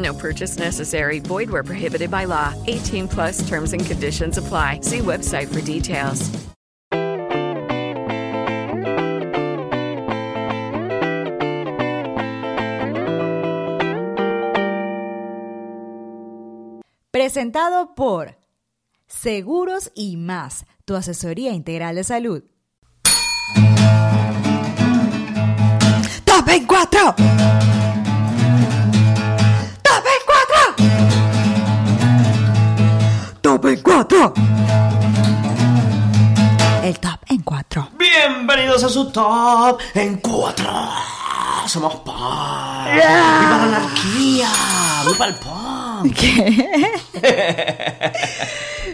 No purchase necessary. Void where prohibited by law. 18 plus terms and conditions apply. See website for details. Presentado por Seguros y más, tu asesoría integral de salud. 24 cuatro! El top en cuatro. Bienvenidos a su top en cuatro. Somos pop. ¡Viva la anarquía! ¡Viva el pop!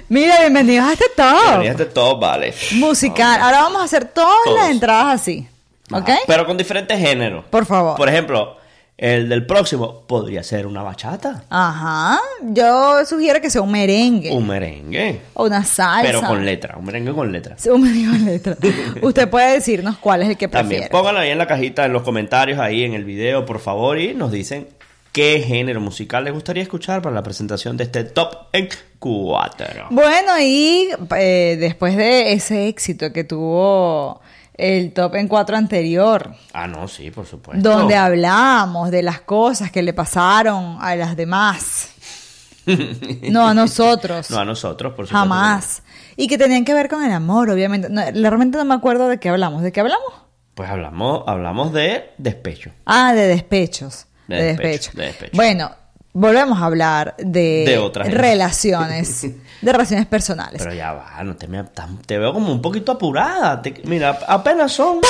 Mira, bienvenidos a este top Bienvenidos a este top, vale. musical. Ahora vamos a hacer todas Todos. las entradas así. ¿Ok? Pero con diferentes géneros. Por favor. Por ejemplo, el del próximo podría ser una bachata, Ajá. Yo sugiero que sea un merengue. un merengue, o una salsa. pero con letra, un merengue con letra. Sí, un merengue con letra. Usted puede decirnos cuál es el que También prefiere. pónganlo ahí en la cajita, en los comentarios, ahí en el video, por favor, y nos dicen qué género musical les gustaría escuchar para la presentación de este top en cuatro. Bueno, y eh, después de ese éxito que tuvo el top en cuatro anterior, Ah, no, sí, por supuesto. donde hablamos de las cosas que le pasaron a las demás. No a nosotros. No a nosotros, por supuesto. Jamás. Y que tenían que ver con el amor, obviamente. No, realmente no me acuerdo de qué hablamos. ¿De qué hablamos? Pues hablamos, hablamos de despecho. Ah, de despechos. De De, despecho, despecho. de despecho. Bueno, volvemos a hablar de, De otras relaciones, de relaciones personales. Pero ya va, no te, me- te veo como un poquito apurada. Te- mira, apenas son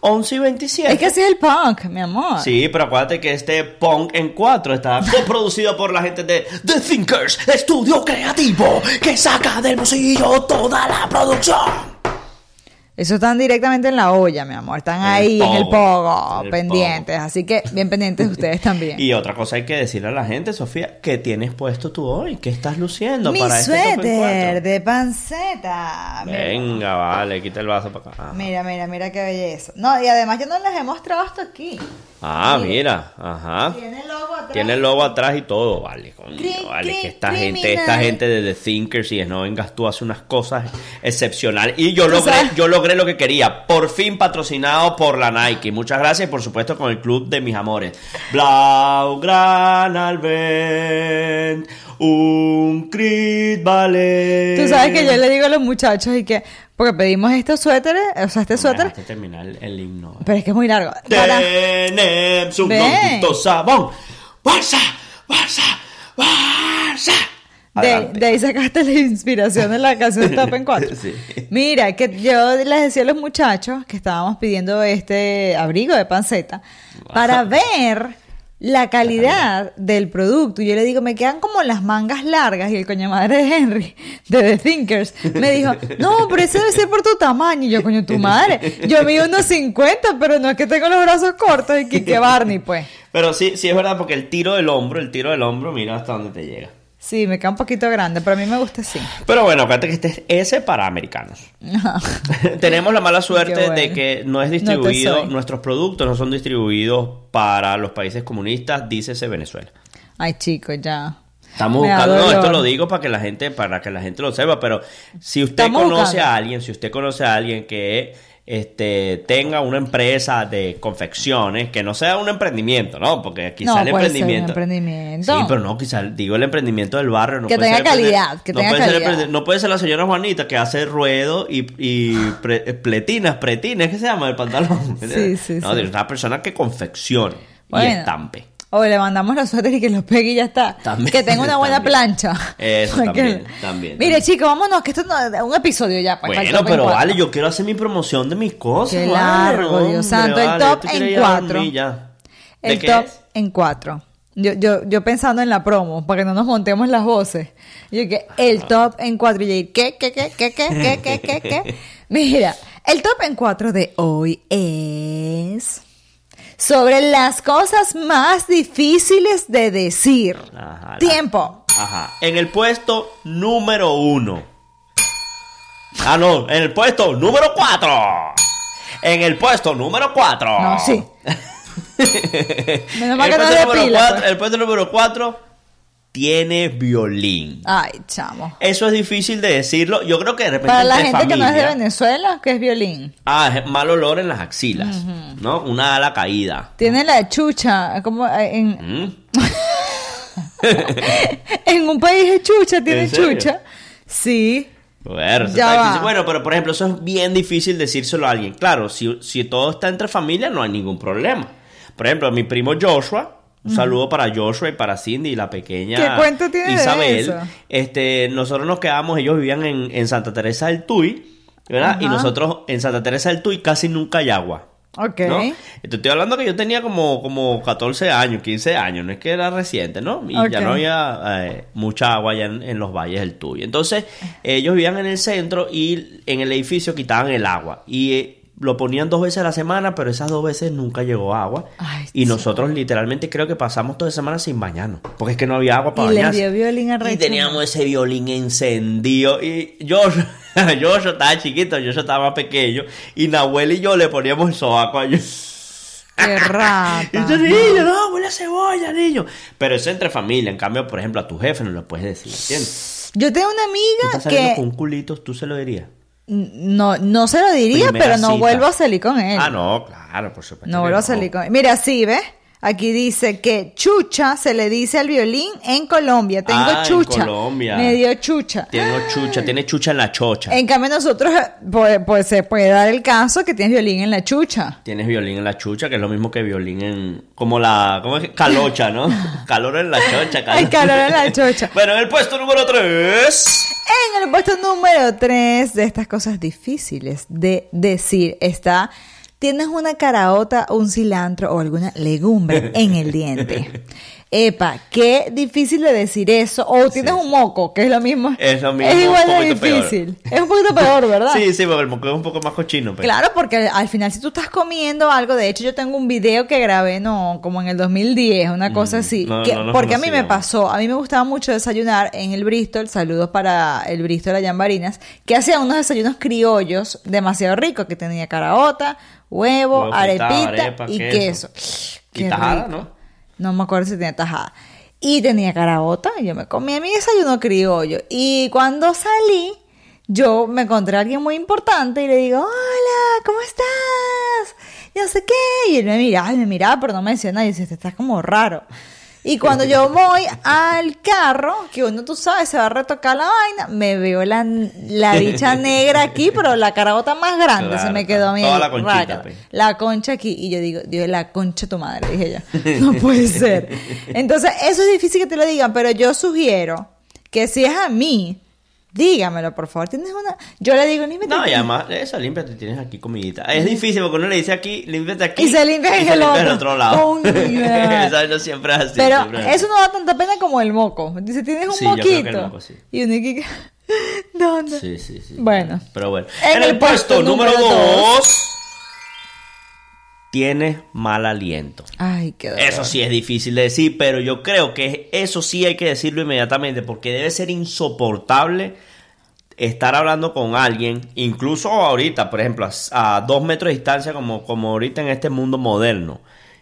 11 y 27. Es que así es el punk, mi amor. Sí, pero acuérdate que este Punk en 4 está coproducido por la gente de The Thinkers, estudio creativo que saca del bolsillo toda la producción. Eso están directamente en la olla, mi amor. Están ahí en el pogo, el pendientes. Así que bien pendientes ustedes también. Y otra cosa hay que decirle a la gente, Sofía, ¿qué tienes puesto tú hoy? ¿Qué estás luciendo Mi para este suéter de panceta. Mira. Venga, vale, quita el vaso para acá. Mira, mira, mira qué belleza. No, y además yo no les he mostrado esto aquí. Ah, Mire. mira, ajá. Tiene el logo atrás y todo, vale, coño, Cri- vale, que esta criminal. gente, esta gente de The Thinkers y no vengas tú hace unas cosas excepcionales y yo logré, sabes- yo logré lo que quería, por fin patrocinado por la Nike. Muchas gracias y por supuesto con el club de mis amores. Blaugrana al vent, un crit vale. Tú sabes que yo le digo a los muchachos y que, porque pedimos estos suéteres, o sea, este suéter, Dejaste terminar el, el himno. pero es que es muy largo. Tenemos un sabón. Barça, Barça, Barça. de, ahí sacaste la inspiración de la canción Top en 4. Sí. Mira, que yo les decía a los muchachos que estábamos pidiendo este abrigo de panceta para ver la calidad del producto. Y yo le digo, me quedan como las mangas largas. Y el coño madre de Henry, de The Thinkers, me dijo, no, pero ese debe ser por tu tamaño. Y yo, coño, tu madre. Yo mido unos 50, pero no es que tengo los brazos cortos. Y que Barney, pues. Pero sí, sí es verdad porque el tiro del hombro, el tiro del hombro, mira hasta dónde te llega. Sí, me queda un poquito grande, pero a mí me gusta así. Pero bueno, acuérdate que este es S para americanos. Tenemos la mala suerte bueno. de que no es distribuido, nuestros productos no son distribuidos para los países comunistas, dícese Venezuela. Ay, chicos, ya. Estamos buscando, no, esto lo digo para que la gente, para que la gente lo sepa, pero si usted Estamos conoce buscando. a alguien, si usted conoce a alguien que este tenga una empresa de confecciones, que no sea un emprendimiento, ¿no? Porque quizá No, el puede ser un emprendimiento. emprendimiento. Sí, pero no, quizá digo el emprendimiento del barrio. No Que puede tenga ser calidad, que no tenga puede ser calidad. emprende- no puede ser la señora Juanita que hace ruedo y, y pre- pletinas, pretines, ¿qué se llama el pantalón? Sí, sí, no, sí. de una persona que confeccione y estampe. O le mandamos los suéteres y que los pegue y ya está. También, que tenga una buena también. plancha. Eso Porque- también, también, Mire, chicos, vámonos, que esto es un episodio ya. pues, Bueno, pero vale, yo quiero hacer mi promoción de mis cosas. Qué vale, largo, hombre, Dios santo. El top en cuatro. dormir ya. ¿De El top es? en cuatro. Yo, yo, yo pensando en la promo, para que no nos montemos las voces. Yo que el top en cuatro. Y yo, ¿qué, qué, qué, qué, qué, qué, qué, qué, qué? Mira, el top en cuatro de hoy es sobre las cosas más difíciles de decir. Ajá, la- Tiempo. Ajá. En el puesto número uno. Ah, no, en el puesto número cuatro. En el puesto número cuatro. No, sí. Menos mal el, que no puesto es de número pila, cuatro, pues. el puesto número cuatro tiene violín. Ay, chamo. Eso es difícil de decirlo. Yo creo que de repente Para la gente que no es de Venezuela, que es violín. Ah, es mal olor en las axilas, ¿no? Una ala caída. Tiene la chucha, como eh, en, ¿Mm? en un país de chucha, tiene chucha. Sí. Bueno, eso Ya. Bueno, pero por ejemplo, eso es bien difícil decírselo a alguien. Claro, si, si todo está entre familia, no hay ningún problema. Por ejemplo, mi primo Joshua, un saludo para Joshua y para Cindy y la pequeña ¿Qué cuento tiene de Isabel. eso? Este, nosotros nos quedamos, ellos vivían en, en Santa Teresa del Tuy, ¿verdad? Y nosotros en Santa Teresa del Tuy casi nunca hay agua. Ok. ¿no? Te estoy hablando que yo tenía como, como 14 años, 15 años, no es que era reciente, ¿no? Y ya no había eh, mucha agua allá en, en los valles del Tuy. Entonces, ellos vivían en el centro y en el edificio quitaban el agua. Y eh, lo ponían dos veces a la semana, pero esas dos veces nunca llegó agua. Ay, y nosotros literalmente creo que pasamos toda semana sin bañarnos, porque es que no había agua para Y bañarse. dio violín a Y teníamos ese violín encendido. Y yo, yo, estaba chiquito, yo estaba más pequeño. Y Nahuel y yo le poníamos el sobaco a ellos. Qué rata. Y yo, niño, no, huele a cebolla, niño. Pero eso entre familia. En cambio, por ejemplo, a tu jefe no lo puedes decir, ¿entiendes? Yo tengo una Tú amiga estás que con un culito, tú se lo dirías. No, no se lo diría, Primera pero no cita. vuelvo a salir con él. Ah, no, claro, por supuesto. No vuelvo a salir con él. Mira, sí, ¿ves? Aquí dice que chucha se le dice al violín en Colombia. Tengo Ah, en chucha. Colombia. Me dio chucha. Tiene chucha, tiene chucha en la chocha. En cambio nosotros, eh, pues, pues, se puede dar el caso que tienes violín en la chucha. Tienes violín en la chucha, que es lo mismo que violín en. Como la. ¿Cómo es? que? Calocha, ¿no? Calor en la chocha. Hay calor en la chocha. Bueno, en el puesto número 3. En el puesto número 3 de estas cosas difíciles de decir está, tienes una caraota, un cilantro o alguna legumbre en el diente. Epa, qué difícil de decir eso. O tienes un moco, que es lo mismo. Es lo mismo, Es igual de peor. difícil. Es un poquito peor, ¿verdad? Sí, sí, porque el moco es un poco más cochino. Pero... Claro, porque al- al final si tú estás comiendo algo, de hecho yo tengo un video que grabé, no, como en el 2010, una cosa así, Mm, no, que- no porque a mí me pasó, a mí me gustaba mucho desayunar en el Bristol, saludos para el Bristol allá en Barinas, que hacía unos desayunos criollos demasiado ricos, que tenía caraota, huevo, Huevo arepita arepa, y queso. queso. Y Qué tajada, rico. ¿no? No me acuerdo si tenía tajada. Y tenía caraota, y yo me comía mi desayuno criollo. Y cuando salí, yo me encontré a alguien muy importante y le digo, hola, ¿cómo estás? Y no sé qué. Y él me miraba, me miraba, pero no me decía nada. Y dice, este está como raro. Y cuando yo voy al carro, que uno, tú sabes, se va a retocar la vaina, me veo la, la dicha negra aquí, pero la carabota más grande Claro, se me quedó a mí. toda la conchita, pues. La concha aquí. Y yo digo, Dios, la concha de tu madre, dije yo. No puede ser. Entonces, eso es difícil que te lo digan, pero yo sugiero que si es a mí, dígamelo, por favor. Tienes una. Yo le digo, límpiate. No, aquí. y además, eso, límpiate, tienes aquí comidita. Es difícil porque uno le dice aquí, límpiate aquí. Y se limpia en se el limpia otro. lado. Eso no siempre es así. Pero es eso no da tanta pena como el moco. Dice, tienes un Sí, yo creo que el moquito. moco, sí. Y uno aquí. ¿Dónde? Sí, sí, sí. Bueno. Pero bueno. En En, el el puesto puesto número número 2. Tienes mal aliento. Ay, qué dolor. Eso sí es difícil de decir, pero yo creo que eso sí hay que decirlo inmediatamente porque debe ser insoportable estar hablando con alguien, incluso ahorita, por ejemplo, a, a dos metros de distancia, como, como ahorita en este mundo moderno,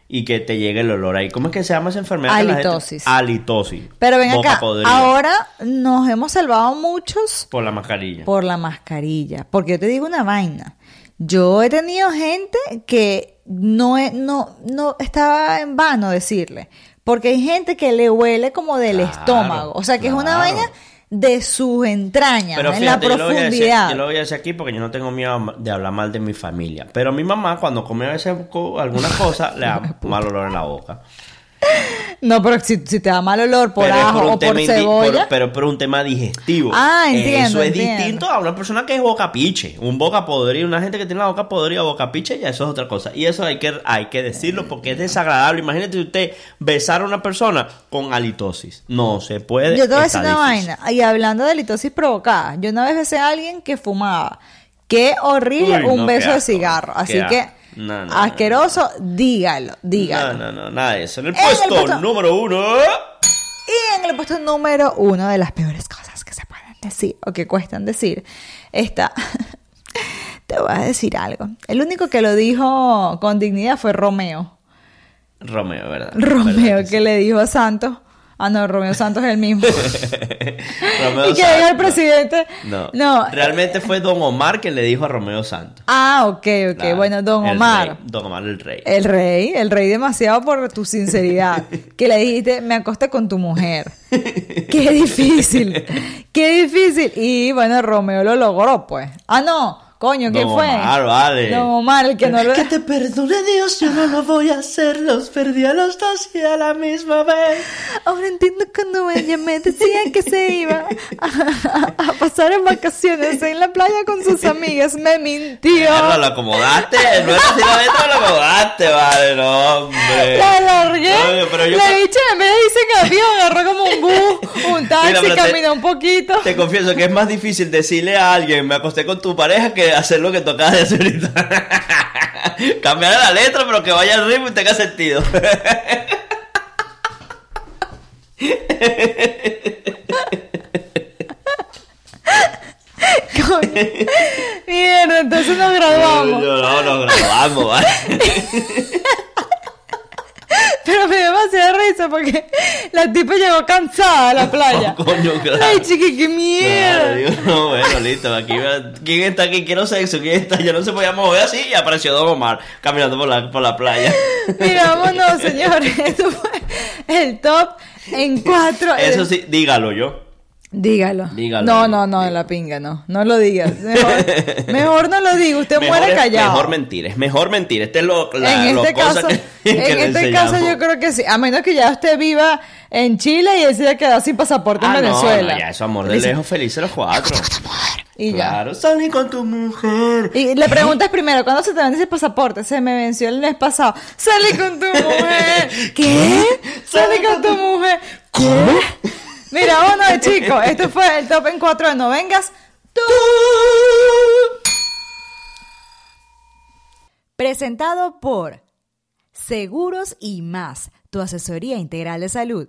y que te llegue el olor ahí. ¿Cómo es que se llama esa enfermedad? Halitosis. Halitosis. Pero ven Boca acá, podrida. ahora nos hemos salvado muchos Por la mascarilla. por la mascarilla. Porque yo te digo una vaina. Yo he tenido gente que no, no, no estaba en vano decirle. Porque hay gente que le huele como del Claro, estómago. O sea, que es una vaina de sus entrañas, Pero en la fíjate, yo lo, decir, profundidad. yo lo voy a decir aquí porque yo no tengo miedo de hablar mal de mi familia. Pero mi mamá, cuando come a veces co- algunas cosas, le da mal olor en la boca. No, pero si, si te da mal olor por pero ajo por o cebolla. por- pero por un tema digestivo. Ah, entiendo, Eso es entiendo. distinto a una persona que es boca piche. Un boca podrido, una gente que tiene la boca podrida o boca piche, ya eso es otra cosa. Y eso hay que, hay que decirlo porque es desagradable. Imagínate usted besar a una persona con halitosis. No se puede. Yo te voy a decir una vaina. Y hablando de litosis provocada, yo una vez besé a alguien que fumaba. Qué horrible Uy, un no, beso de cigarro. Así que, No, no, no, asqueroso, dígalo, dígalo. No, no, no, nada de eso. En el En el puesto número uno. Y en el puesto número uno de las peores cosas que se pueden decir o que cuestan decir, está. Te voy a decir algo. El único que lo dijo con dignidad fue Romeo. Romeo, ¿verdad? Romeo ¿Verdad que que le dijo a Santos. Ah, no, Romeo Santos es el mismo. Romeo y que diga el presidente. No. No. Realmente fue Don Omar quien le dijo a Romeo Santos. Ah, ok, ok. Bueno, Don Omar. rey. Don Omar el rey. El rey, el rey demasiado por tu sinceridad. que le dijiste, me acosté con tu mujer. Qué difícil. Qué difícil. Y bueno, Romeo lo logró, pues. Ah, no. Coño, ¿quién Don fue? Omar, vale. Don Omar, el que no lo... Que te perdone Dios, yo no lo voy a hacer. Los perdí a los dos y a la misma vez. Ahora entiendo cuando ella me decía que se iba a, a pasar en vacaciones en la playa con sus amigas. Me mintió. Mierda, lo acomodaste. No era así la letra, lo acomodaste, vale, no, hombre. La alargué. Oye, pero yo- la bicha en vez de irse en avión, agarró como un bus, un taxi, Mira, pero te- caminó un poquito. Te confieso que es más difícil decirle a alguien, me acosté con tu pareja, que hacer lo que tú acabas de hacer ahorita. Cambiar la letra, pero que vaya al ritmo y tenga sentido. Mierda, entonces nos graduamos. No, no, nos grabamos, ¿vale? Porque la tipa llegó cansada a la playa. Coño, claro. Ay, chiqui, qué mierda. Claro, digo, no, bueno, listo, aquí ¿quién está aquí? Quiero sexo, ¿quién está? Yo no se podía mover así y apareció Don Omar caminando por la, por la playa. Mira, vámonos, señores. Esto fue el top en cuatro. Eso sí, dígalo yo. Dígalo. Dígalo. No, no, no, en la pinga, no. No lo digas. Mejor, mejor no lo diga. Usted Mejor muere es- callado. Mejor mentir, es mejor mentir. Este es lo, la, en este caso, que en este caso yo creo que sí. A menos que ya usted viva en Chile y él se haya quedado sin pasaporte Ah, en no, Venezuela. no, ya, eso amor de lejos, felices los cuatro. Y ya. Claro, salí con tu mujer. Y le preguntas primero, ¿cuándo se te vence el pasaporte? Se me venció el mes pasado. Salí con tu mujer. ¿Qué? Salí con tu mujer. ¿Qué? Bueno, chicos, esto fue el top en cuatro de No Vengas. Tú. Presentado por Seguros y más, tu asesoría integral de salud.